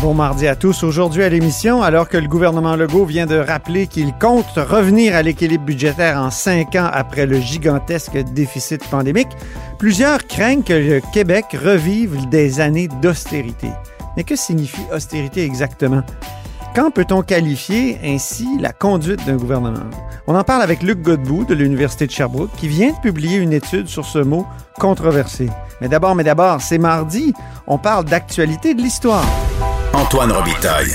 Bon mardi à tous. Aujourd'hui à l'émission, alors que le gouvernement Legault vient de rappeler qu'il compte revenir à l'équilibre budgétaire en cinq ans après le gigantesque déficit pandémique, plusieurs craignent que le Québec revive des années d'austérité. Mais que signifie austérité exactement? Quand peut-on qualifier ainsi la conduite d'un gouvernement? On en parle avec Luc Godbout de l'Université de Sherbrooke qui vient de publier une étude sur ce mot controversé. Mais d'abord, mais d'abord, c'est mardi. On parle d'actualité de l'histoire. Antoine Robitaille.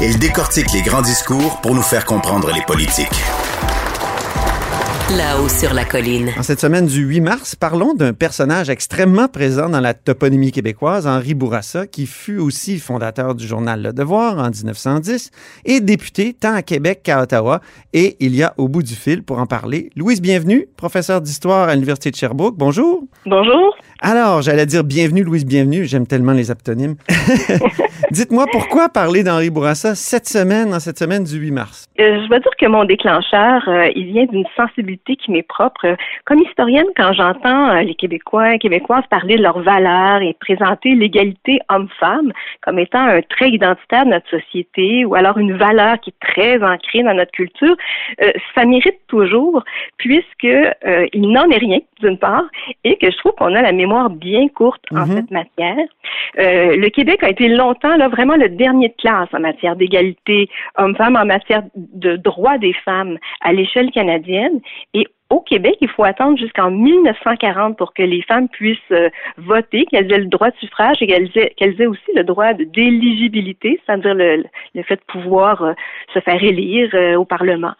Il décortique les grands discours pour nous faire comprendre les politiques. Là-haut sur la colline. En cette semaine du 8 mars, parlons d'un personnage extrêmement présent dans la toponymie québécoise, Henri Bourassa, qui fut aussi fondateur du journal Le Devoir en 1910 et député tant à Québec qu'à Ottawa. Et il y a au bout du fil pour en parler Louise Bienvenue, professeure d'histoire à l'Université de Sherbrooke. Bonjour. Bonjour. Alors, j'allais dire bienvenue, Louise Bienvenue. J'aime tellement les aptonymes. Dites-moi pourquoi parler d'Henri Bourassa cette semaine, en cette semaine du 8 mars? Euh, je dois dire que mon déclencheur, euh, il vient d'une sensibilité qui m'est propre. Comme historienne, quand j'entends euh, les Québécois et Québécoises parler de leurs valeurs et présenter l'égalité homme-femme comme étant un trait identitaire de notre société ou alors une valeur qui est très ancrée dans notre culture, ça mérite toujours puisque il n'en est rien, d'une part, et que je trouve qu'on a la mémoire bien courte en Mhm. cette matière. Euh, le Québec a été longtemps là vraiment le dernier de classe en matière d'égalité homme-femme, en matière de droits des femmes à l'échelle canadienne. Et au Québec, il faut attendre jusqu'en 1940 pour que les femmes puissent euh, voter, qu'elles aient le droit de suffrage et qu'elles aient, qu'elles aient aussi le droit d'éligibilité, c'est-à-dire le, le fait de pouvoir euh, se faire élire au Parlement.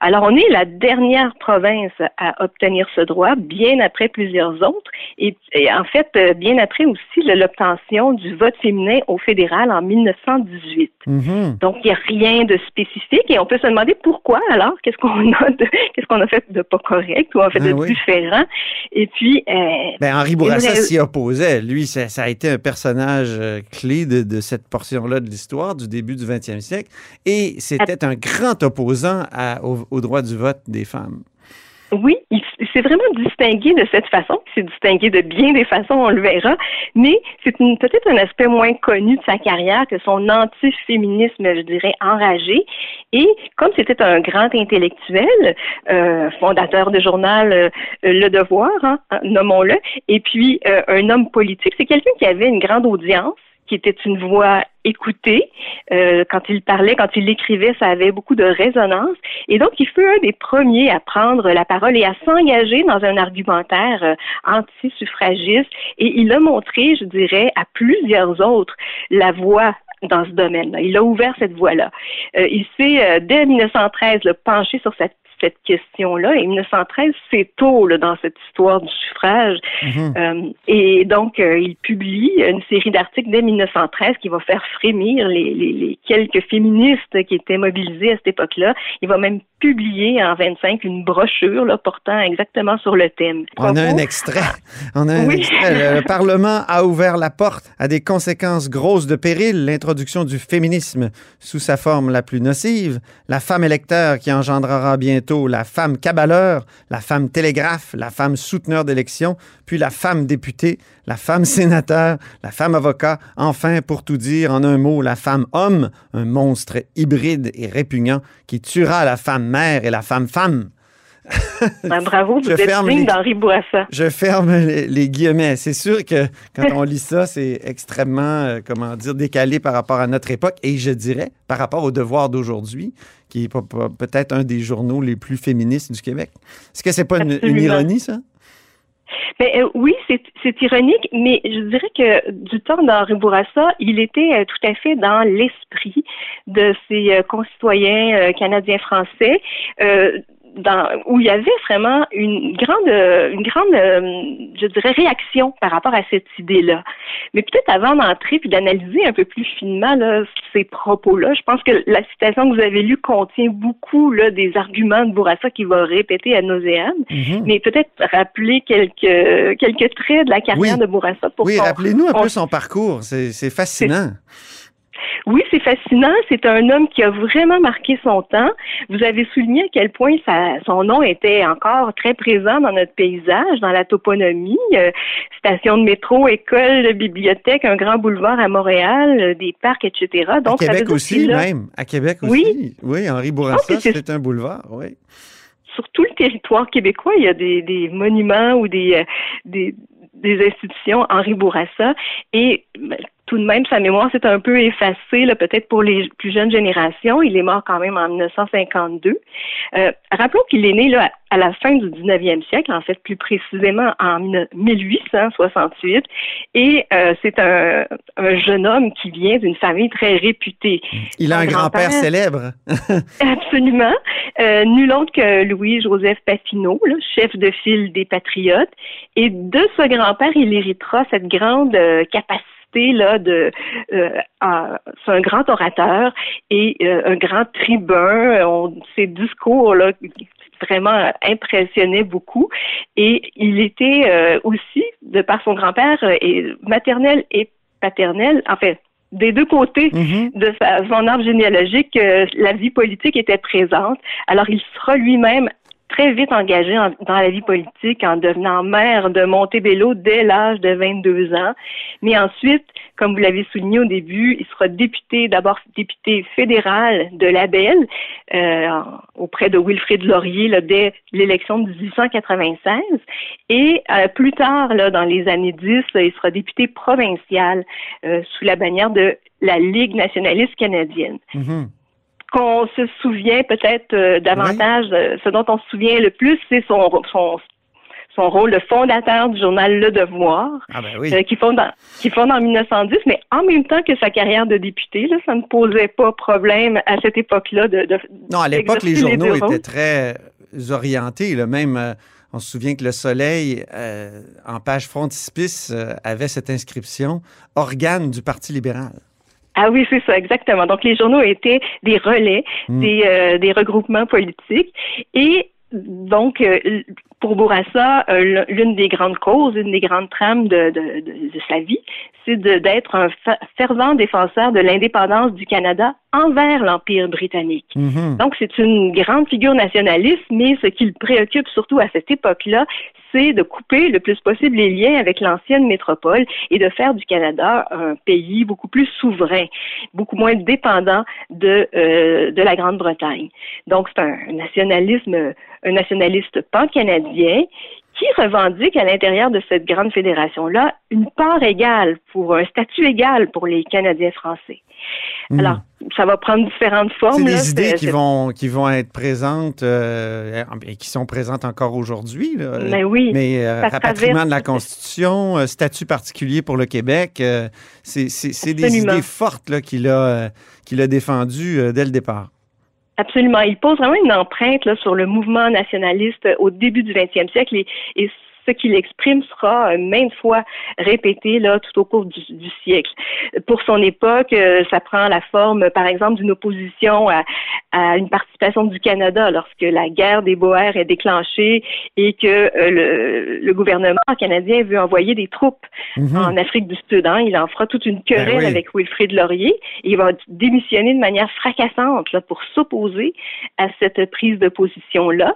Alors, on est la dernière province à obtenir ce droit, bien après plusieurs autres, et, et en fait, euh, bien après aussi l'obtention du vote féminin au fédéral en 1918. Mhm. Donc, il n'y a rien de spécifique et on peut se demander pourquoi alors, qu'est-ce qu'on a de, qu'est-ce qu'on a fait de pas correct ou en fait Ah de oui. différent. Et puis, euh, Ben, Henri Bourassa s'y opposait. Lui, ça, ça a été un personnage euh, clé de, de cette portion-là de l'histoire du début du 20e siècle. Et c'était un grand opposant à- au, droit du vote des femmes. Oui, il s- c'est vraiment distingué de cette façon. C'est distingué de bien des façons, on le verra. Mais c'est peut-être un aspect moins connu de sa carrière que son antiféminisme, je dirais, enragé. Et comme c'était un grand intellectuel, euh, fondateur de journal euh, Le Devoir, hein, hein, nommons-le, et puis euh, un homme politique, c'est quelqu'un qui avait une grande audience qui était une voix écoutée. Euh, quand il parlait, quand il écrivait, ça avait beaucoup de résonance. Et donc, il fut un des premiers à prendre la parole et à s'engager dans un argumentaire euh, anti-suffragiste. Et il a montré, je dirais, à plusieurs autres la voie dans ce domaine-là. Il a ouvert cette voie-là. Euh, il s'est, euh, dès 1913, là, penché sur cette cette question-là. Et 1913, c'est tôt là, dans cette histoire du suffrage. Mhm. Euh, et donc, euh, il publie une série d'articles dès 1913 qui va faire frémir les, les, les quelques féministes qui étaient mobilisés à cette époque-là. Il va même publier en 25 une brochure là, portant exactement sur le thème. On a un Propos- extrait. On a un Oui. extrait. Le Parlement a ouvert la porte à des conséquences grosses de péril. L'introduction du féminisme sous sa forme la plus nocive, la femme électeur qui engendrera bientôt la femme cabaleur, la femme télégraphe, la femme souteneur d'élection, puis la femme députée, la femme sénateur, la femme avocat, enfin, pour tout dire en un mot, la femme homme, un monstre hybride et répugnant qui tuera la femme mère et la femme femme. Ben, bravo, vous Je êtes digne d'Henri Bourassa. Je ferme les, les guillemets. C'est sûr que quand on lit ça, c'est extrêmement, euh, comment dire, décalé par rapport à notre époque et je dirais par rapport au devoir d'aujourd'hui, qui est peut-être un des journaux les plus féministes du Québec. Est-ce que c'est pas une, ironie, ça? Ben, euh, oui, c'est ironique, mais je dirais que du temps d'Henri Bourassa, il était euh, tout à fait dans l'esprit de ses euh, concitoyens canadiens-français. Euh, dans, où il y avait vraiment une grande, une grande, je dirais, réaction par rapport à cette idée-là. Mais peut-être avant d'entrer puis d'analyser un peu plus finement là, ces propos-là, je pense que la citation que vous avez lue contient beaucoup là, des arguments de Bourassa qui va répéter à nauséam, Mhm. mais peut-être rappeler quelques quelques traits de la carrière Oui. de Bourassa pour Oui, rappelez-nous un on- peu son parcours. C'est fascinant. Oui, c'est fascinant. C'est un homme qui a vraiment marqué son temps. Vous avez souligné à quel point son nom était encore très présent dans notre paysage, dans la toponymie. Euh, station de métro, école, bibliothèque, un grand boulevard à Montréal, euh, des parcs, etc. À Donc, veut Québec aussi, même. À Québec Oui. aussi. Oui, Henri pense Bourassa, c'est- un boulevard, oui. sur tout le territoire québécois, il y a des, des monuments ou des, euh, des, des institutions Henri Bourassa et ben, tout de même, sa mémoire s'est un peu effacée, là, peut-être pour les plus jeunes générations. Il est mort quand même en 1952. Euh, rappelons qu'il est né là, à la fin du 19e siècle, en fait plus précisément en 1868, et euh, c'est un, un jeune homme qui vient d'une famille très réputée. Il a un grand-père célèbre. Absolument. Euh, nul autre que Louis-Joseph Papineau, là, chef de file des Patriotes. Et de ce grand-père, il héritera cette grande euh, capacité là de euh, c'est un grand orateur et euh, un grand tribun On- ses discours là vraiment impressionnaient beaucoup et il était euh, aussi de par son grand-père et maternel et paternel en fait des deux côtés Mhm. de sa- son arbre généalogique, euh, la vie politique était présente. Alors, il sera lui-même très vite engagé en- dans la vie politique en devenant maire de Montebello dès l'âge de 22 ans. Mais ensuite, comme vous l'avez souligné au début, il sera député, d'abord député fédéral de la Belle euh, auprès de Wilfrid Laurier là, dès l'élection de 1896. Et euh, plus tard, là, dans les années 10, euh, il sera député provincial euh, sous la bannière de la Ligue nationaliste canadienne. Mhm. Qu'on se souvient peut-être euh, davantage, euh, ce dont on se souvient le plus, c'est son, son, son rôle de fondateur du journal Le Devoir, Ah ben oui. euh, qui fonde en, qui fonde en 1910, mais en même temps que sa carrière de député, là, ça ne posait pas problème à cette époque-là de, de Non, à l'époque, les journaux étaient très orientés. là. Même, on se souvient que Le Soleil, euh, en page frontispice, euh, avait cette inscription « Organe du Parti libéral Ah oui, c'est ça, exactement. Donc, les journaux étaient des relais, Mm. des, euh, des regroupements politiques. Et donc, euh, pour Bourassa, euh, l'une des grandes causes, une des grandes trames de, de, de, de sa vie, c'est d'être un fervent défenseur de l'indépendance du Canada envers l'Empire britannique. Mhm. Donc, c'est une grande figure nationaliste, mais ce qui le préoccupe surtout à cette époque-là, c'est de couper le plus possible les liens avec l'ancienne métropole et de faire du Canada un pays beaucoup plus souverain, beaucoup moins dépendant de, euh, de la Grande-Bretagne. Donc, c'est un nationalisme, un nationaliste pan-canadien qui revendique à l'intérieur de cette grande fédération-là une part égale pour un statut égal pour les Canadiens français? Mhm. Alors, ça va prendre différentes formes. C'est des idées qui vont, qui vont être présentes euh, et qui sont présentes encore aujourd'hui. Mais oui. Mais euh, rapatriement traverse- de la Constitution, euh, statut particulier pour le Québec, euh, c'est des idées fortes qu'il a, qu'il a défendues dès le départ. Absolument. Il pose vraiment une empreinte sur le mouvement nationaliste euh, au début du 20e siècle ce qu'il exprime sera euh, maintes fois répété là, tout au cours du, du siècle. Pour son époque, euh, ça prend la forme, par exemple, d'une opposition à, à une participation du Canada lorsque la guerre des Boers est déclenchée et que euh, le, le gouvernement canadien veut envoyer des troupes Mhm. en Afrique du Sud. hein. Il en fera toute une querelle Ben oui. avec Wilfrid Laurier et il va démissionner de manière fracassante là, pour s'opposer à cette prise de position-là.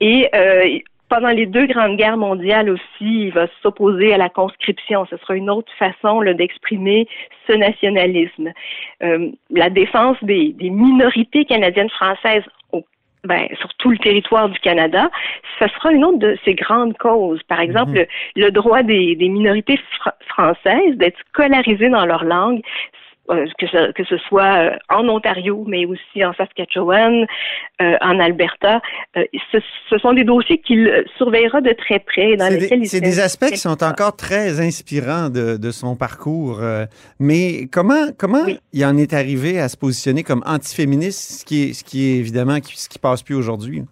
Et euh, pendant les deux grandes guerres mondiales aussi, il va s'opposer à la conscription. Ce sera une autre façon là, d'exprimer ce nationalisme. Euh, la défense des, des minorités canadiennes françaises au ben, sur tout le territoire du Canada, ce sera une autre de ces grandes causes. Par exemple, le, le droit des, des minorités fr- françaises d'être scolarisées dans leur langue, que, ce, que ce soit euh, en Ontario, mais aussi en Saskatchewan, euh, en Alberta. Euh, ce, ce sont des dossiers qu'il euh, surveillera de très près. Dans C'est lesquels c'est des aspects qui sont encore très inspirants de, de son parcours. euh, mais comment, comment Oui. il en est arrivé à se positionner comme antiféministe, ce qui est, ce qui est évidemment ce qui passe plus aujourd'hui?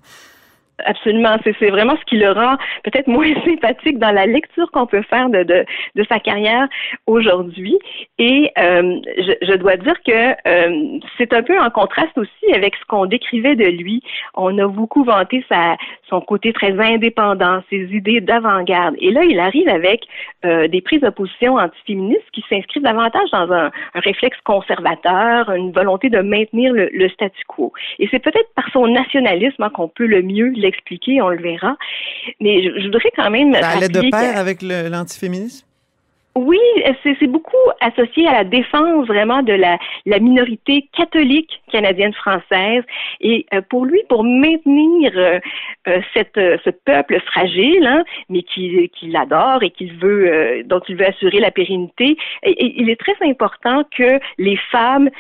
Absolument, c'est vraiment ce qui le rend peut-être moins sympathique dans la lecture qu'on peut faire de, de, sa carrière aujourd'hui. Et euh, je, je, dois dire que euh, c'est un peu en contraste aussi avec ce qu'on décrivait de lui. On a beaucoup vanté sa, son côté très indépendant, ses idées d'avant-garde. Et là, il arrive avec euh, des prises de position antiféministes qui s'inscrivent davantage dans un, un, réflexe conservateur, une volonté de maintenir le, le statu quo. Et c'est peut-être par son nationalisme hein, qu'on peut le mieux expliquer, on le verra. Mais je, voudrais quand même. Ça allait de pair avec l'antiféminisme? Oui, c'est beaucoup associé à la défense vraiment de la, la minorité catholique canadienne française. Et euh, pour lui, pour maintenir euh, euh, cette, ce peuple fragile, hein, mais qu'il qui adore et qu'il veut, dont il veut assurer la pérennité, il est très important que les femmes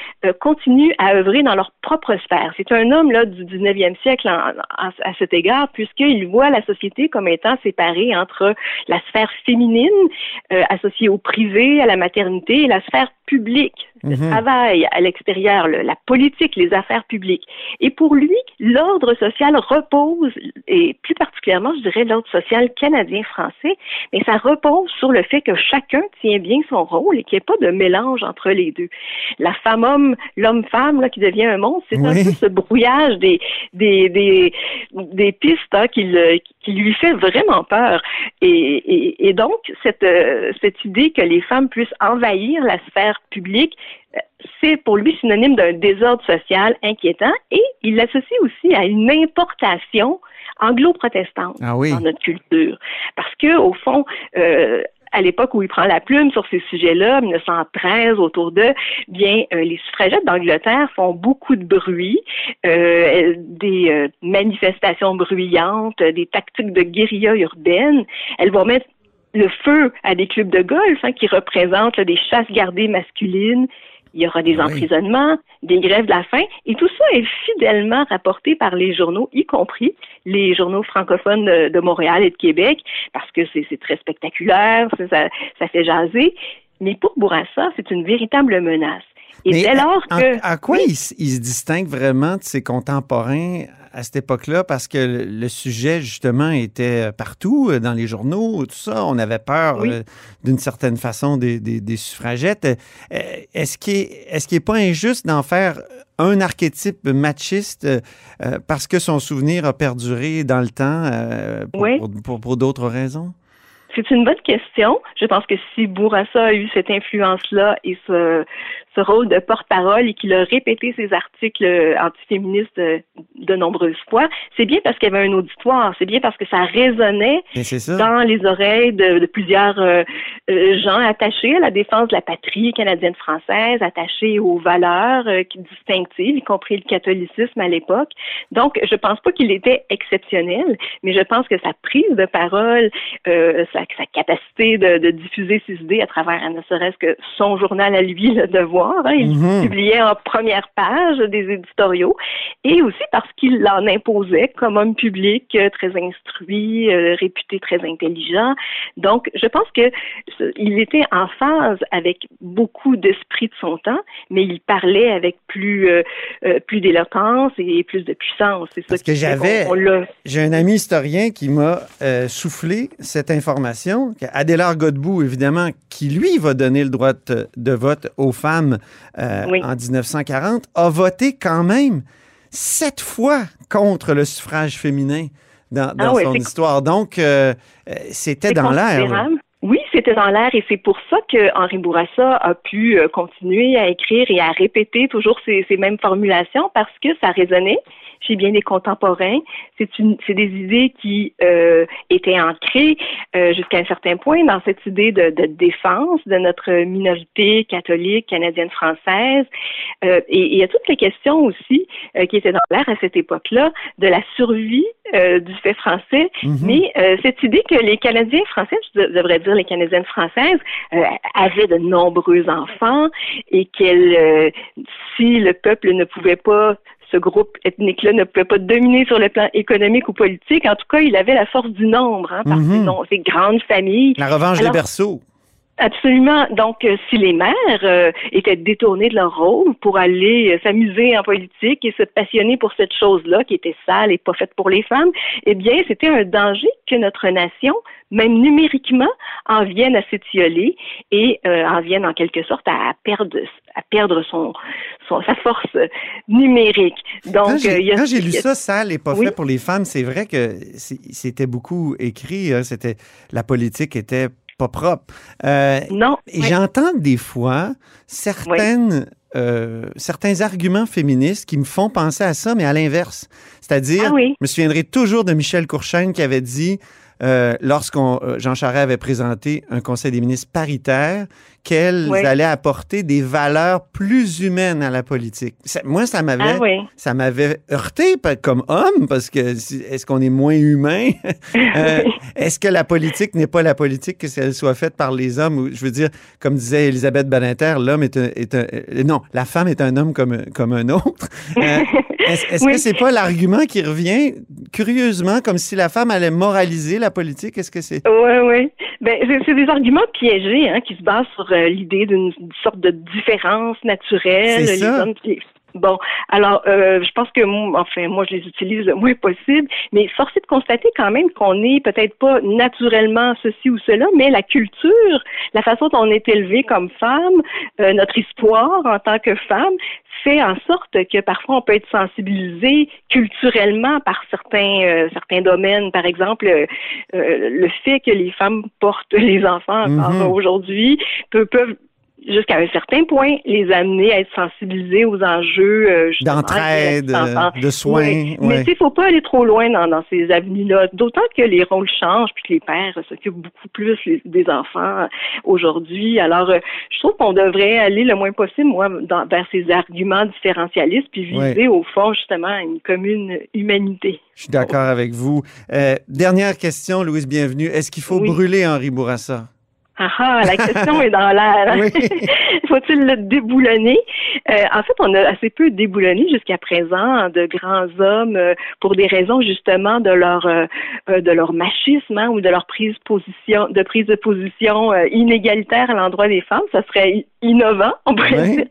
continuent à œuvrer dans leur propre sphère. C'est un homme là du 19e siècle à cet égard, puisqu'il voit la société comme étant séparée entre la sphère féminine associée au privé, à la maternité et la sphère publique, le mhm. travail à l'extérieur, la politique, les affaires publiques. Et pour lui, l'ordre social repose, et plus particulièrement, je dirais, l'ordre social canadien-français, mais ça repose sur le fait que chacun tient bien son rôle et qu'il n'y ait pas de mélange entre les deux. La femme-homme, l'homme-femme, là, qui devient un monstre, c'est un peu ce brouillage des, des, des, des pistes hein, qui, qui, lui fait vraiment peur. Et, et, et donc, cette, euh, cette idée que les femmes puissent envahir la sphère public, euh, c'est pour lui synonyme d'un désordre social inquiétant et il l'associe aussi à une importation anglo-protestante ah dans notre culture. Parce que, au fond, euh, à l'époque où il prend la plume sur ces sujets-là, 1913, autour d'eux, bien, euh, les suffragettes d'Angleterre font beaucoup de bruit, des manifestations bruyantes, des tactiques de guérilla urbaine. Elles vont mettre le feu à des clubs de golf hein, qui représentent des chasses gardées masculines. Il y aura des ah emprisonnements, des grèves de la faim, et tout ça est fidèlement rapporté par les journaux, y compris les journaux francophones de, Montréal et de Québec, parce que c'est très spectaculaire, ça, ça fait jaser. Mais pour Bourassa, c'est une véritable menace. Et dès lors que. À, quoi il, se distingue vraiment de ses contemporains à cette époque-là? Parce que le sujet, justement, était partout, euh, dans les journaux, tout ça. On avait peur, euh, d'une certaine façon, des, des, suffragettes. Euh, est-ce qu'il n'est pas injuste d'en faire un archétype machiste parce que son souvenir a perduré dans le temps pour, pour d'autres raisons? C'est une bonne question. Je pense que si Bourassa a eu cette influence-là et ce, ce rôle de porte-parole et qu'il a répété ses articles euh, antiféministes euh, de, nombreuses fois, c'est bien parce qu'il y avait un auditoire, c'est bien parce que ça résonnait dans les oreilles de, plusieurs euh, gens attachés à la défense de la patrie canadienne-française, attachés aux valeurs distinctives, y compris le catholicisme à l'époque. Donc, je pense pas qu'il était exceptionnel, mais je pense que sa prise de parole, sa, sa, capacité de, de, diffuser ses idées à travers ne serait-ce que son journal à lui, Le Devoir, Hein. Il mhm. publiait en première page des éditoriaux et aussi parce qu'il en imposait comme homme public euh, très instruit, euh, réputé très intelligent. Donc, je pense que il était en phase avec beaucoup d'esprit de son temps, mais il parlait avec plus euh, plus d'éloquence et plus de puissance. C'est parce que j'avais, j'ai un ami historien qui m'a soufflé cette information. Adélard Godbout, évidemment, qui lui va donner le droit de vote aux femmes euh, en 1940, a voté quand même sept fois contre le suffrage féminin dans, ah son histoire. Donc, euh, euh, c'était dans l'air. Oui, c'était dans l'air et c'est pour ça que Henri Bourassa a pu continuer à écrire et à répéter toujours ces, ces mêmes formulations parce que ça résonnait chez bien des contemporains. C'est une, c'est des idées qui euh, étaient ancrées euh, jusqu'à un certain point dans cette idée de, de défense de notre minorité catholique canadienne française. Euh, et, il y a toutes les questions aussi euh, qui étaient dans l'air à cette époque-là de la survie euh, du fait français, mm-hmm. mais cette idée que les Canadiens français, je devrais dire les Canadiennes françaises, avaient de nombreux enfants et qu'elles, si le peuple ne pouvait pas ce groupe ethnique-là ne pouvait pas dominer sur le plan économique ou politique. En tout cas, il avait la force du nombre, hein, par ses, mhm. grandes familles. La revanche des berceaux. Absolument. Donc, euh, si les mères euh, étaient détournées de leur rôle pour aller euh, s'amuser en politique et se passionner pour cette chose-là qui était sale et pas faite pour les femmes, eh bien, c'était un danger que notre nation, même numériquement, en vienne à s'étioler et en vienne en quelque sorte à perdre, à perdre son, son sa force numérique. Donc, quand j'ai lu ça, sale et pas fait pour les femmes, c'est vrai que c'était beaucoup écrit. Hein, c'était la politique était pas propre. Euh, non. J'entends des fois certaines, euh, certains arguments féministes qui me font penser à ça, mais à l'inverse. C'est-à-dire, ah je me souviendrai toujours de Michel Courchaine qui avait dit euh, lorsqu'on euh, Jean Charest avait présenté un conseil des ministres paritaire qu'elles allaient apporter des valeurs plus humaines à la politique. moi, ça m'avait ah ça m'avait heurté comme homme parce que est-ce qu'on est moins humain? Euh, Est-ce que la politique n'est pas la politique que si elle soit faite par les hommes? Je veux dire, comme disait Elisabeth Badinter, l'homme est un, est un, non, la femme est un homme comme comme un autre. est-ce que c'est pas l'argument qui revient? Curieusement comme si la femme allait moraliser la politique? Est-ce que c'est... Oui, oui. Ben, c'est des arguments piégés hein, qui se basent sur euh, l'idée d'une sorte de différence naturelle. C'est ça. Bon, alors euh, je pense que enfin moi je les utilise le moins possible, mais force est de constater quand même qu'on n'est peut-être pas naturellement ceci ou cela, mais la culture, la façon dont on est élevé comme femme, euh, notre histoire en tant que femme, fait en sorte que parfois on peut être sensibilisé culturellement par certains euh, certains domaines. Par exemple, euh, le fait que les femmes portent les enfants mm-hmm. aujourd'hui peut peuvent jusqu'à un certain point, les amener à être sensibilisés aux enjeux euh, d'entraide, euh, de soins. Mais il ne faut pas aller trop loin dans, dans ces avenues-là. D'autant que les rôles changent, puis que les pères s'occupent beaucoup plus des enfants aujourd'hui. Alors, euh, je trouve qu'on devrait aller le moins possible, moi, dans, vers ces arguments différentialistes, puis viser au fond justement une commune humanité. Je suis d'accord avec vous. dernière question, Louise, bienvenue. Est-ce qu'il faut brûler Henri Bourassa? Ah, ah la question est dans l'air. Faut-il le déboulonner? Euh, en fait, on a assez peu déboulonné jusqu'à présent de grands hommes euh, pour des raisons justement de leur euh, de leur machisme hein, ou de leur prise position de prise de position inégalitaire à l'endroit des femmes. Ça serait innovant, on pourrait dire.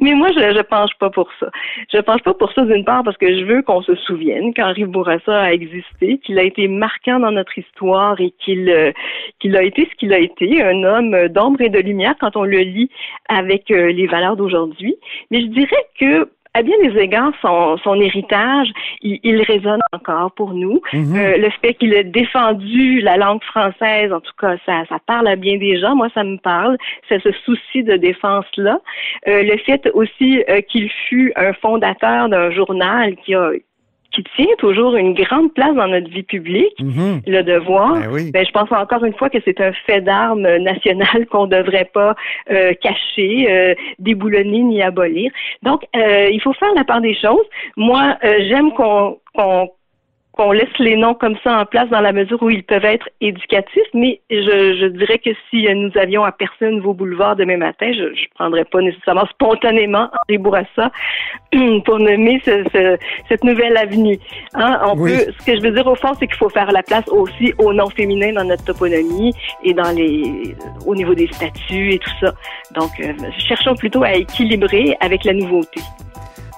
Mais moi, je ne pense pas pour ça. Je pense pas pour ça d'une part parce que je veux qu'on se souvienne qu'Henri Bourassa a existé, qu'il a été marquant dans notre histoire et qu'il qu'il a été ce qu'il a été un homme d'ombre et de lumière quand on le lit avec euh, les valeurs d'aujourd'hui. Mais je dirais que à bien des égards, son, son héritage, il, résonne encore pour nous. Mhm. Euh, le fait qu'il ait défendu la langue française, en tout cas, ça, ça parle à bien des gens. Moi, ça me parle. C'est ce souci de défense-là. Euh, le fait aussi qu'il fut un fondateur d'un journal qui a qui tient toujours une grande place dans notre vie publique, mhm. le devoir. Ben, ben je pense encore une fois que c'est un fait d'armes national qu'on ne devrait pas euh, cacher, euh, déboulonner ni abolir. Donc, euh, il faut faire la part des choses. Moi, j'aime qu'on qu'on laisse les noms comme ça en place dans la mesure où ils peuvent être éducatifs, mais je, je dirais que si nous avions à percer un nouveau boulevard demain matin, je ne prendrais pas nécessairement spontanément Henri Bourassa pour nommer ce, cette nouvelle avenue. Hein? On peut, ce que je veux dire au fond, c'est qu'il faut faire la place aussi aux noms féminins dans notre toponymie et dans les, au niveau des statuts et tout ça. Donc, euh, cherchons plutôt à équilibrer avec la nouveauté.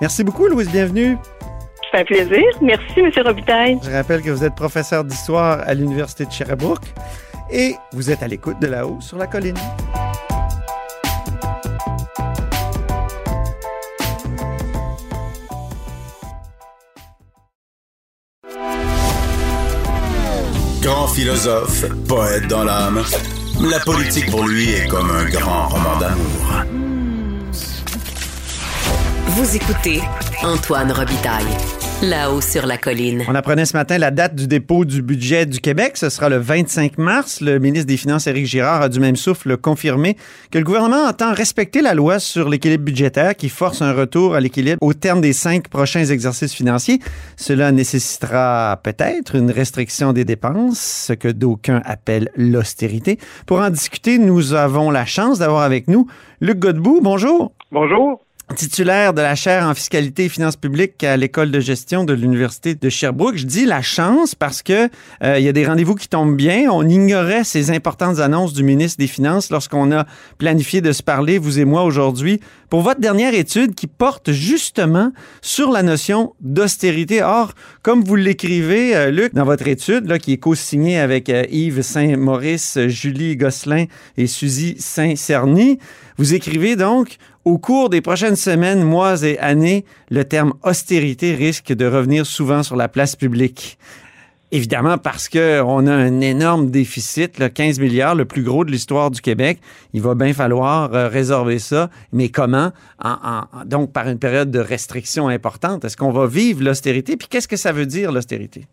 Merci beaucoup, Louise. Bienvenue. C'est un plaisir. Merci, M. Robitaille. Je rappelle que vous êtes professeur d'histoire à l'Université de Sherbrooke et vous êtes à l'écoute de là-haut sur la colline. Grand philosophe, poète dans l'âme, la politique pour lui est comme un grand roman d'amour. Vous écoutez Antoine Robitaille. Là-haut sur la colline. On apprenait ce matin la date du dépôt du budget du Québec. Ce sera le 25 mars. Le ministre des Finances, Éric Girard, a du même souffle confirmé que le gouvernement entend respecter la loi sur l'équilibre budgétaire qui force un retour à l'équilibre au terme des cinq prochains exercices financiers. Cela nécessitera peut-être une restriction des dépenses, ce que d'aucuns appellent l'austérité. Pour en discuter, nous avons la chance d'avoir avec nous Luc Godbout. Bonjour. Bonjour. Titulaire de la chaire en fiscalité et finances publiques à l'école de gestion de l'université de Sherbrooke. Je dis la chance parce que euh, il y a des rendez-vous qui tombent bien. On ignorait ces importantes annonces du ministre des Finances lorsqu'on a planifié de se parler vous et moi aujourd'hui pour votre dernière étude qui porte justement sur la notion d'austérité. Or, comme vous l'écrivez, euh, Luc, dans votre étude là, qui est co-signée avec euh, Yves Saint-Maurice, Julie Gosselin et Suzy Saint-Cerny, vous écrivez donc au cours des prochaines semaines, mois et années, le terme austérité risque de revenir souvent sur la place publique. Évidemment, parce qu'on a un énorme déficit, là, 15 milliards, le plus gros de l'histoire du Québec. Il va bien falloir euh, résorber ça. Mais comment? donc, par une période de restriction importante. Est-ce qu'on va vivre l'austérité? Puis qu'est-ce que ça veut dire, l'austérité?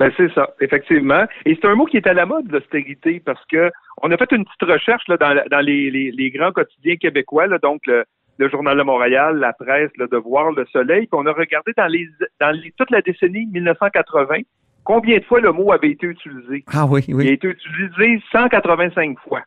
Ben c'est ça, effectivement. Et c'est un mot qui est à la mode, l'austérité, parce que on a fait une petite recherche là, dans, dans les, les, grands quotidiens québécois, là, donc le, Journal de Montréal, la presse, le Devoir, le Soleil, puis on a regardé dans les dans les, toute la décennie 1980 combien de fois le mot avait été utilisé. Ah oui, oui. Il a été utilisé 185 fois.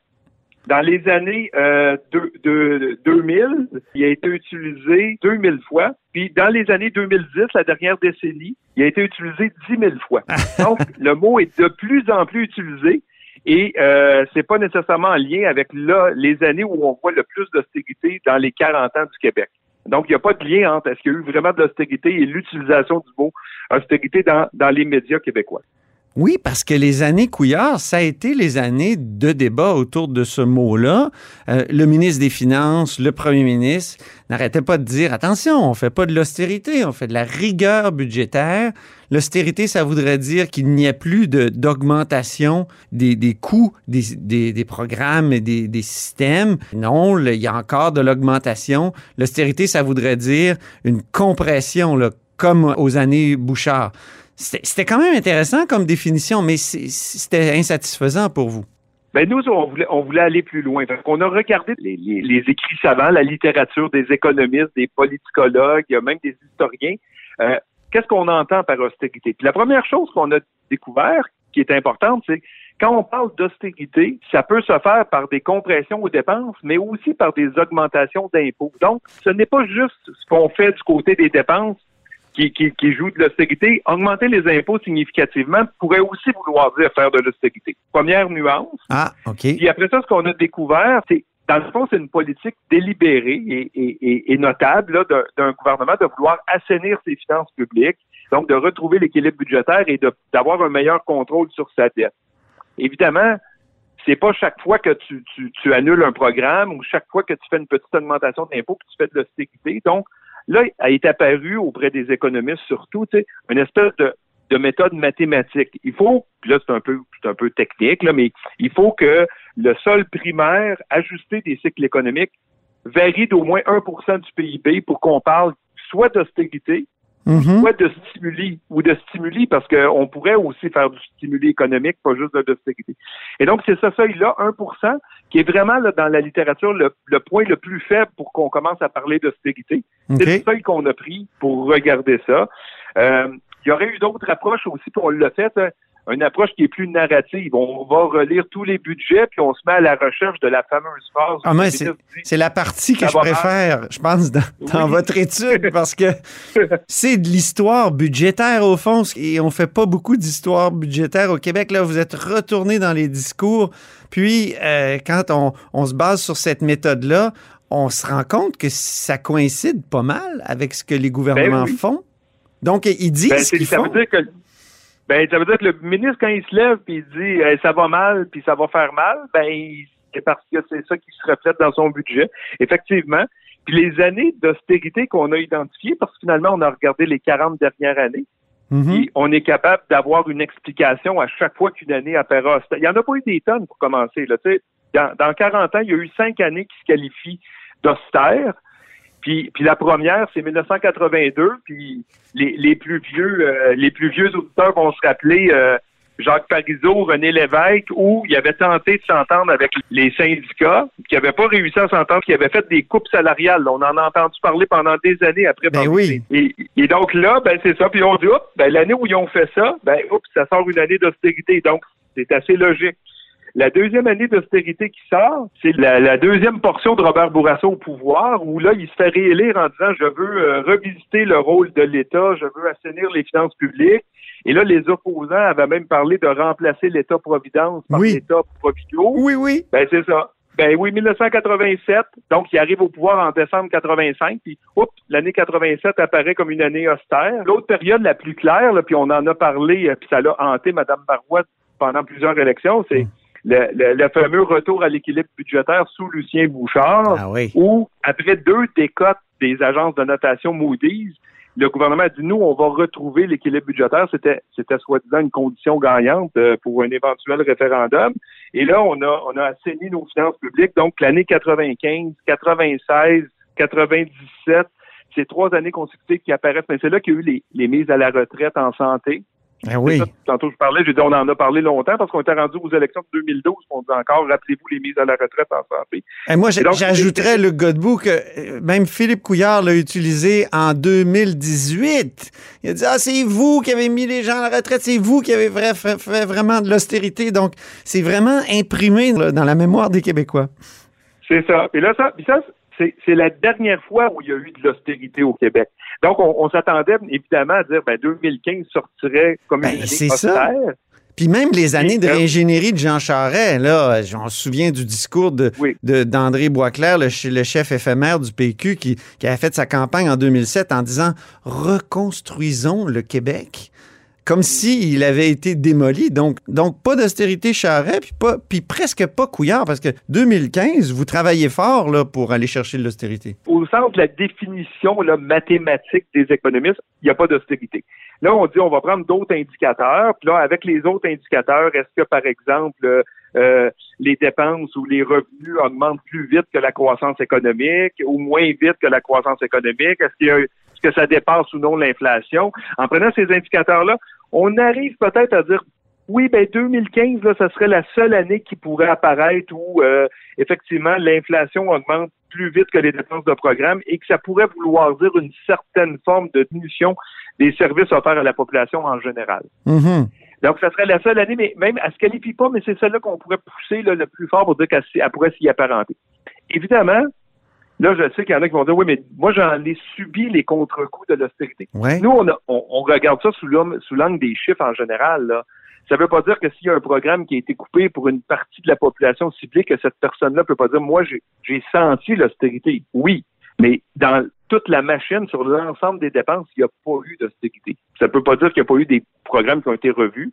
Dans les années euh, de, 2000, il a été utilisé 2000 fois. Puis dans les années 2010, la dernière décennie, il a été utilisé 10 000 fois. Donc, le mot est de plus en plus utilisé. Et euh, c'est pas nécessairement en lien avec là, les années où on voit le plus d'austérité dans les 40 ans du Québec. Donc, il n'y a pas de lien entre est-ce qu'il y a eu vraiment de l'austérité et l'utilisation du mot austérité dans, dans les médias québécois? Oui, parce que les années Couillard, ça a été les années de débat autour de ce mot-là. Euh, le ministre des Finances, le premier ministre n'arrêtaient pas de dire attention, on fait pas de l'austérité, on fait de la rigueur budgétaire. L'austérité, ça voudrait dire qu'il n'y a plus d'augmentation des, coûts des, programmes et des, systèmes. Non, il y a encore de l'augmentation. L'austérité, ça voudrait dire une compression, comme aux années Bouchard. C'était quand même intéressant comme définition, mais c'était insatisfaisant pour vous. Ben nous, on voulait, aller plus loin. On a regardé les, écrits savants, la littérature des économistes, des politicologues, même des historiens. Euh, Qu'est-ce qu'on entend par austérité? Puis la première chose qu'on a découvert, qui est importante, c'est quand on parle d'austérité, ça peut se faire par des compressions aux dépenses, mais aussi par des augmentations d'impôts. Donc, ce n'est pas juste ce qu'on fait du côté des dépenses qui, qui, qui joue de l'austérité, augmenter les impôts significativement pourrait aussi vouloir dire faire de l'austérité. Première nuance. Ah, OK. Puis après ça, ce qu'on a découvert, c'est dans le fond, c'est une politique délibérée et, et, et notable d'un gouvernement de vouloir assainir ses finances publiques, donc de retrouver l'équilibre budgétaire et d'avoir un meilleur contrôle sur sa dette. Évidemment, c'est pas chaque fois que tu, tu, tu, annules un programme ou chaque fois que tu fais une petite augmentation d'impôts que tu fais de l'austérité. Donc, Là, a été apparu auprès des économistes surtout, une espèce de, de méthode mathématique. Il faut, là c'est un peu c'est un peu technique, là, mais il faut que le sol primaire ajusté des cycles économiques varie d'au moins 1% du PIB pour qu'on parle soit d'austérité, Mm-hmm. Soit de stimuli ou de stimuli parce qu'on pourrait aussi faire du stimuli économique, pas juste de l'austérité. Et donc, c'est ce seuil-là, 1% qui est vraiment là, dans la littérature le, point le plus faible pour qu'on commence à parler d'austérité. C'est le seuil qu'on a pris pour regarder ça. Euh, il y aurait eu d'autres approches aussi, puis on l'a fait. Hein une approche qui est plus narrative. On va relire tous les budgets, puis on se met à la recherche de la fameuse phase. Ah, mais c'est la partie que je préfère, je pense, dans, votre étude, parce que c'est de l'histoire budgétaire, au fond, et on fait pas beaucoup d'histoire budgétaire au Québec. Là, vous êtes retourné dans les discours, puis euh, quand on, se base sur cette méthode-là, on se rend compte que ça coïncide pas mal avec ce que les gouvernements ben font. Donc, ils disent ben, ce qu'ils font. Veut dire que ben, ça veut dire que le ministre, quand il se lève et il dit ça va mal puis ça va faire mal, ben c'est parce que c'est ça qui se reflète dans son budget. Effectivement. Puis les années d'austérité qu'on a identifiées, parce que finalement, on a regardé les 40 dernières années, mm-hmm. on est capable d'avoir une explication à chaque fois qu'une année apparaît Il n'y en a pas eu des tonnes pour commencer. Là, dans, dans 40 ans, il y a eu cinq années qui se qualifient d'austère. Puis, puis la première, c'est 1982. Puis les, les plus vieux, euh, les plus vieux auditeurs vont se rappeler euh, Jacques Parizeau, René Lévesque, où il avait tenté de s'entendre avec les syndicats, qui n'avaient pas réussi à s'entendre, qui avaient fait des coupes salariales. On en a entendu parler pendant des années après. Ben oui. Et, donc là, ben c'est ça. Puis on dit, oups, ben l'année où ils ont fait ça, ben oups, ça sort une année d'austérité. Donc c'est assez logique. La deuxième année d'austérité qui sort, c'est la, la, deuxième portion de Robert Bourassa au pouvoir, où là, il se fait réélire en disant je veux euh, revisiter le rôle de l'État, je veux assainir les finances publiques. Et là, les opposants avaient même parlé de remplacer l'État-providence par Oui. l'État-provideo. Oui, oui. Ben, c'est ça. Ben oui, 1987. Donc, il arrive au pouvoir en décembre 85. Puis, oups, l'année 87 apparaît comme une année austère. L'autre période la plus claire, là, puis on en a parlé, euh, puis ça l'a hanté Mme Barouette pendant plusieurs élections, c'est le, le- le fameux retour à l'équilibre budgétaire sous Lucien Bouchard, Ah oui. où, après deux décotes des agences de notation Moody's, le gouvernement a dit, nous, on va retrouver l'équilibre budgétaire. C'était, c'était soi-disant une condition gagnante euh, pour un éventuel référendum. Et là, on a, on a assaini nos finances publiques. Donc, l'année 95, 96, 97, c'est trois années consécutives qui apparaissent. Mais c'est là qu'il y a eu les, les mises à la retraite en santé. Ah oui. Ça, tantôt, je parlais, j'ai dit, on en a parlé longtemps parce qu'on était rendu aux élections de 2012. On dit encore, rappelez-vous les mises à la retraite en santé. Et moi, j'ai- Et donc, j'ajouterais le Godbout que euh, même Philippe Couillard l'a utilisé en 2018. Il a dit Ah, c'est vous qui avez mis les gens à la retraite, c'est vous qui avez vrai- fait, vraiment de l'austérité. Donc, c'est vraiment imprimé là, dans la mémoire des Québécois. C'est ça. Et là, ça, ça c'est, la dernière fois où il y a eu de l'austérité au Québec. Donc, on, on s'attendait évidemment à dire, ben, 2015 sortirait comme Ben, une c'est ça. Puis même les années de réingénierie de Jean Charest, là, je me souviens du discours de, Oui. d'André Boisclair, le chef éphémère du PQ, qui, qui a fait sa campagne en 2007 en disant reconstruisons le Québec. Comme s'il avait été démoli. Donc, donc pas d'austérité Charest, puis, pas, puis presque pas Couillard, parce que 2015, vous travaillez fort là, pour aller chercher l'austérité. Au sens de la définition là, mathématique des économistes, il n'y a pas d'austérité. Là, on dit on va prendre d'autres indicateurs. Puis là, avec les autres indicateurs, est-ce que, par exemple, euh, euh, les dépenses ou les revenus augmentent plus vite que la croissance économique ou moins vite que la croissance économique? Est-ce qu'il y a- que ça dépasse ou non l'inflation? En prenant ces indicateurs-là, on arrive peut-être à dire oui, ben 2015, là, ça serait la seule année qui pourrait apparaître où euh, effectivement l'inflation augmente plus vite que les dépenses de programme et que ça pourrait vouloir dire une certaine forme de diminution des services offerts à la population en général. Mhm. Donc, ça serait la seule année, mais même, elle se qualifie pas, mais c'est celle-là qu'on pourrait pousser là, le plus fort pour dire qu'elle pourrait s'y apparenter. Évidemment, là, je sais qu'il y en a qui vont dire, oui, mais moi, j'en ai subi les contre-coups de l'austérité. Ouais. Nous, on, a- on, on regarde ça sous l'angle des chiffres en général. Là. Ça veut pas dire que s'il y a un programme qui a été coupé pour une partie de la population ciblée, que cette personne-là peut pas dire, moi, j'ai senti l'austérité. Oui, mais dans toute la machine, sur l'ensemble des dépenses, il n'y a pas eu d'austérité. Ça peut pas dire qu'il n'y a pas eu des programmes qui ont été revus.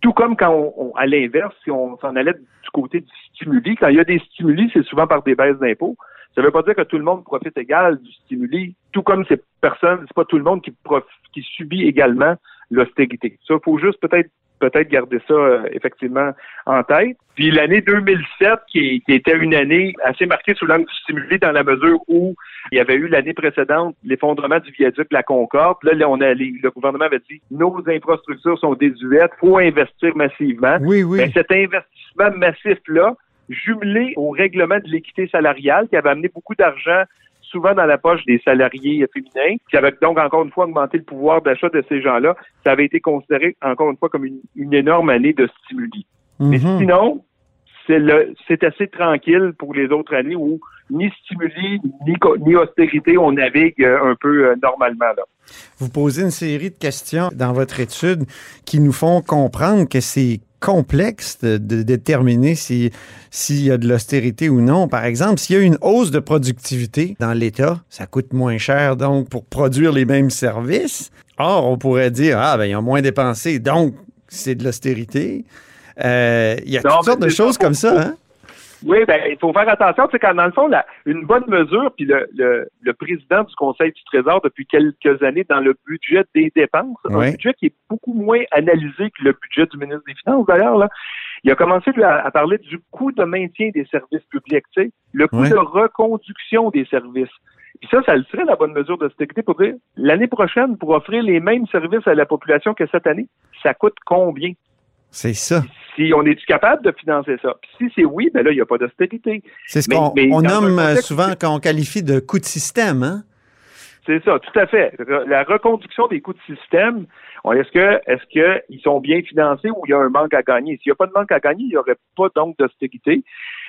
Tout comme quand, on, on- à l'inverse, si on s'en allait du côté du stimuli, quand il y a des stimuli, c'est souvent par des baisses d'impôts. Ça ne veut pas dire que tout le monde profite égal du stimuli, tout comme c'est personne, c'est pas tout le monde qui, prof- qui subit également l'austérité. Ça, il faut juste peut-être peut-être garder ça euh, effectivement en tête. Puis l'année 2007, qui, qui était une année assez marquée sous l'angle du stimuli dans la mesure où il y avait eu l'année précédente l'effondrement du viaduc La Concorde. Là, là, on a, les- le gouvernement avait dit nos infrastructures sont désuètes, faut investir massivement. Oui, oui. Ben, cet investissement massif-là, jumelé au règlement de l'équité salariale qui avait amené beaucoup d'argent souvent dans la poche des salariés féminins, qui avait donc encore une fois augmenté le pouvoir d'achat de ces gens-là, ça avait été considéré encore une fois comme une, une énorme année de stimuli. Mais Mhm. sinon, c'est assez tranquille pour les autres années où ni stimuli ni austérité, on navigue euh, un peu euh, normalement là. Vous posez une série de questions dans votre étude qui nous font comprendre que c'est complexe de, de déterminer si- s'il y a de l'austérité ou non. Par exemple, s'il y a une hausse de productivité dans l'État, ça coûte moins cher donc pour produire les mêmes services. Or, on pourrait dire, ah, ben, ils ont moins dépensé, donc c'est de l'austérité. Euh, Il y a Non, toutes sortes de ça, choses comme ça. Hein? Oui, ben il faut faire attention, c'est quand dans le fond, la, une bonne mesure, puis le, le, le président du Conseil du Trésor depuis quelques années dans le budget des dépenses, Oui. un budget qui est beaucoup moins analysé que le budget du ministre des Finances d'ailleurs, là. Il a commencé lui, à, à parler du coût de maintien des services publics, tu sais, le coût Oui. de reconduction des services. Puis ça, ça le serait la bonne mesure d'austérité pour dire l'année prochaine, pour offrir les mêmes services à la population que cette année, ça coûte combien? C'est ça. Si on est capable de financer ça? Puis si c'est oui, ben là, il n'y a pas d'austérité. C'est ce qu'on on nomme euh, contexte- souvent, qu'on qualifie de coût de système. Hein? C'est ça, tout à fait. La reconduction des coûts de système, est-ce que est-ce qu'ils sont bien financés ou il y a un manque à gagner? S'il n'y a pas de manque à gagner, il n'y aurait pas donc d'austérité.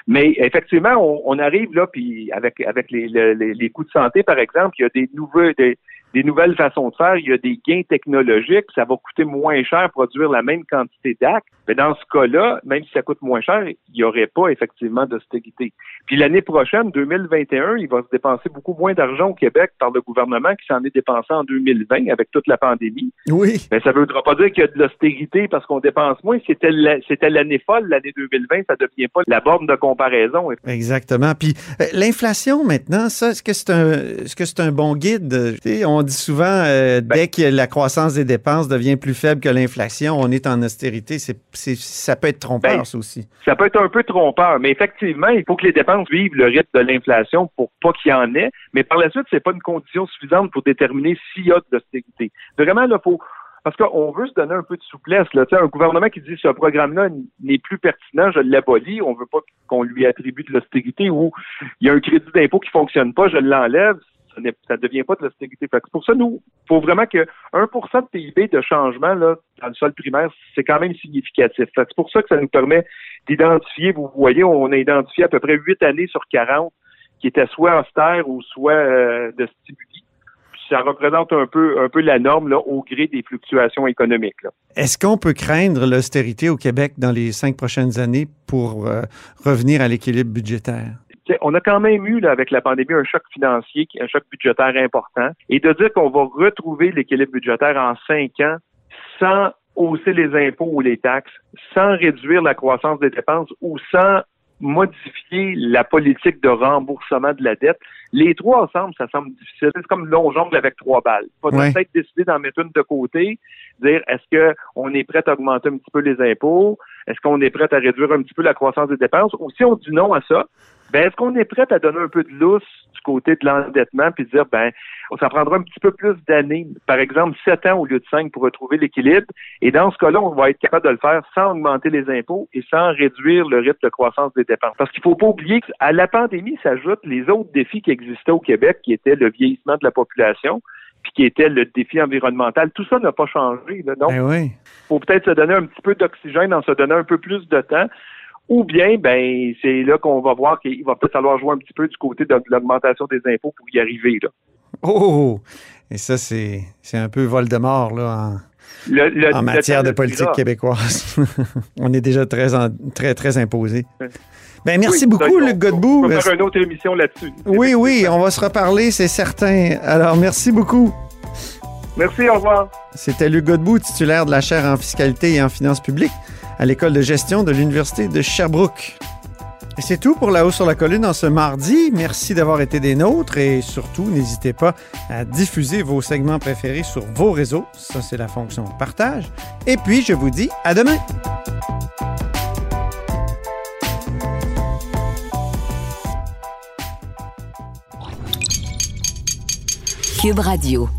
Mais effectivement, on, arrive là, puis avec avec les, les, les, coûts de santé, par exemple, il y a des nouveaux des, des nouvelles façons de faire, il y a des gains technologiques, ça va coûter moins cher produire la même quantité d'actes. Mais dans ce cas-là, même si ça coûte moins cher, il n'y aurait pas effectivement d'austérité. Puis l'année prochaine, 2021, il va se dépenser beaucoup moins d'argent au Québec par le gouvernement qui s'en est dépensé en 2020 avec toute la pandémie. Oui. Mais ça ne voudra pas dire qu'il y a de l'austérité parce qu'on dépense moins. C'était l'année folle, l'année 2020, ça ne devient pas la borne de comparaison. Exactement. Puis euh, l'inflation maintenant, ça, est-ce que c'est un, que c'est un bon guide? on dit souvent, euh, ben dès que la croissance des dépenses devient plus faible que l'inflation, on est en austérité. C'est, ça peut être trompeur, ben, ça aussi. Ça peut être un peu trompeur, mais effectivement, il faut que les dépenses vivent le rythme de l'inflation pour pas qu'il y en ait. Mais par la suite, c'est pas une condition suffisante pour déterminer s'il y a de l'austérité. Vraiment, il faut parce qu'on veut se donner un peu de souplesse. Là. un gouvernement qui dit ce programme-là n'est plus pertinent, je l'abolis, on veut pas qu'on lui attribue de l'austérité ou il y a un crédit d'impôt qui fonctionne pas, je l'enlève ça ne devient pas de l'austérité. C'est pour ça, nous, il faut vraiment que 1% de PIB de changement là, dans le sol primaire, c'est quand même significatif. C'est pour ça que ça nous permet d'identifier, vous voyez, on a identifié à peu près 8 années sur 40 qui étaient soit austères ou soit euh, de stimuli. ça représente un peu, un peu la norme au gré des fluctuations économiques. Est-ce qu'on peut craindre l'austérité au Québec dans les cinq prochaines années pour euh, revenir à l'équilibre budgétaire? On a quand même eu, là, avec la pandémie, un choc financier, un choc budgétaire important. Et de dire qu'on va retrouver l'équilibre budgétaire en cinq ans sans hausser les impôts ou les taxes, sans réduire la croissance des dépenses ou sans modifier la politique de remboursement de la dette. Les trois ensemble, ça semble difficile. C'est comme long jongle avec trois balles. Il faudrait peut-être décider d'en mettre une de côté, dire est-ce qu'on est prêt à augmenter un petit peu les impôts, est-ce qu'on est prêt à réduire un petit peu la croissance des dépenses, ou si on dit non à ça, ben est-ce qu'on est prêt à donner un peu de lousse du côté de l'endettement puis dire ben ça prendra un petit peu plus d'années, par exemple sept ans au lieu de cinq pour retrouver l'équilibre? Et dans ce cas-là, on va être capable de le faire sans augmenter les impôts et sans réduire le rythme de croissance des dépenses. Parce qu'il faut pas oublier qu'à la pandémie s'ajoutent les autres défis qui existaient au Québec, qui étaient le vieillissement de la population, puis qui était le défi environnemental. Tout ça n'a pas changé. Donc, il ben faut peut-être se donner un petit peu d'oxygène en se donnant un peu plus de temps ou bien, ben, c'est là qu'on va voir qu'il va peut-être falloir jouer un petit peu du côté de l'augmentation des impôts pour y arriver. Là. Oh! Et ça, c'est, c'est un peu Voldemort, là, en, en matière de politique québécoise. On est déjà très, très, très imposé. Ben, merci beaucoup, Luc Godbout. On va faire une autre émission là-dessus. Oui, oui, on va se reparler, c'est certain. Alors, merci beaucoup. Merci, au revoir. C'était Luc Godbout, titulaire de la chaire en fiscalité et en finances publiques à l'école de gestion de l'Université de Sherbrooke. Et c'est tout pour La Haut sur la Colline en ce mardi. Merci d'avoir été des nôtres et surtout, n'hésitez pas à diffuser vos segments préférés sur vos réseaux. Ça, c'est la fonction partage. Et puis, je vous dis à demain. Cube Radio.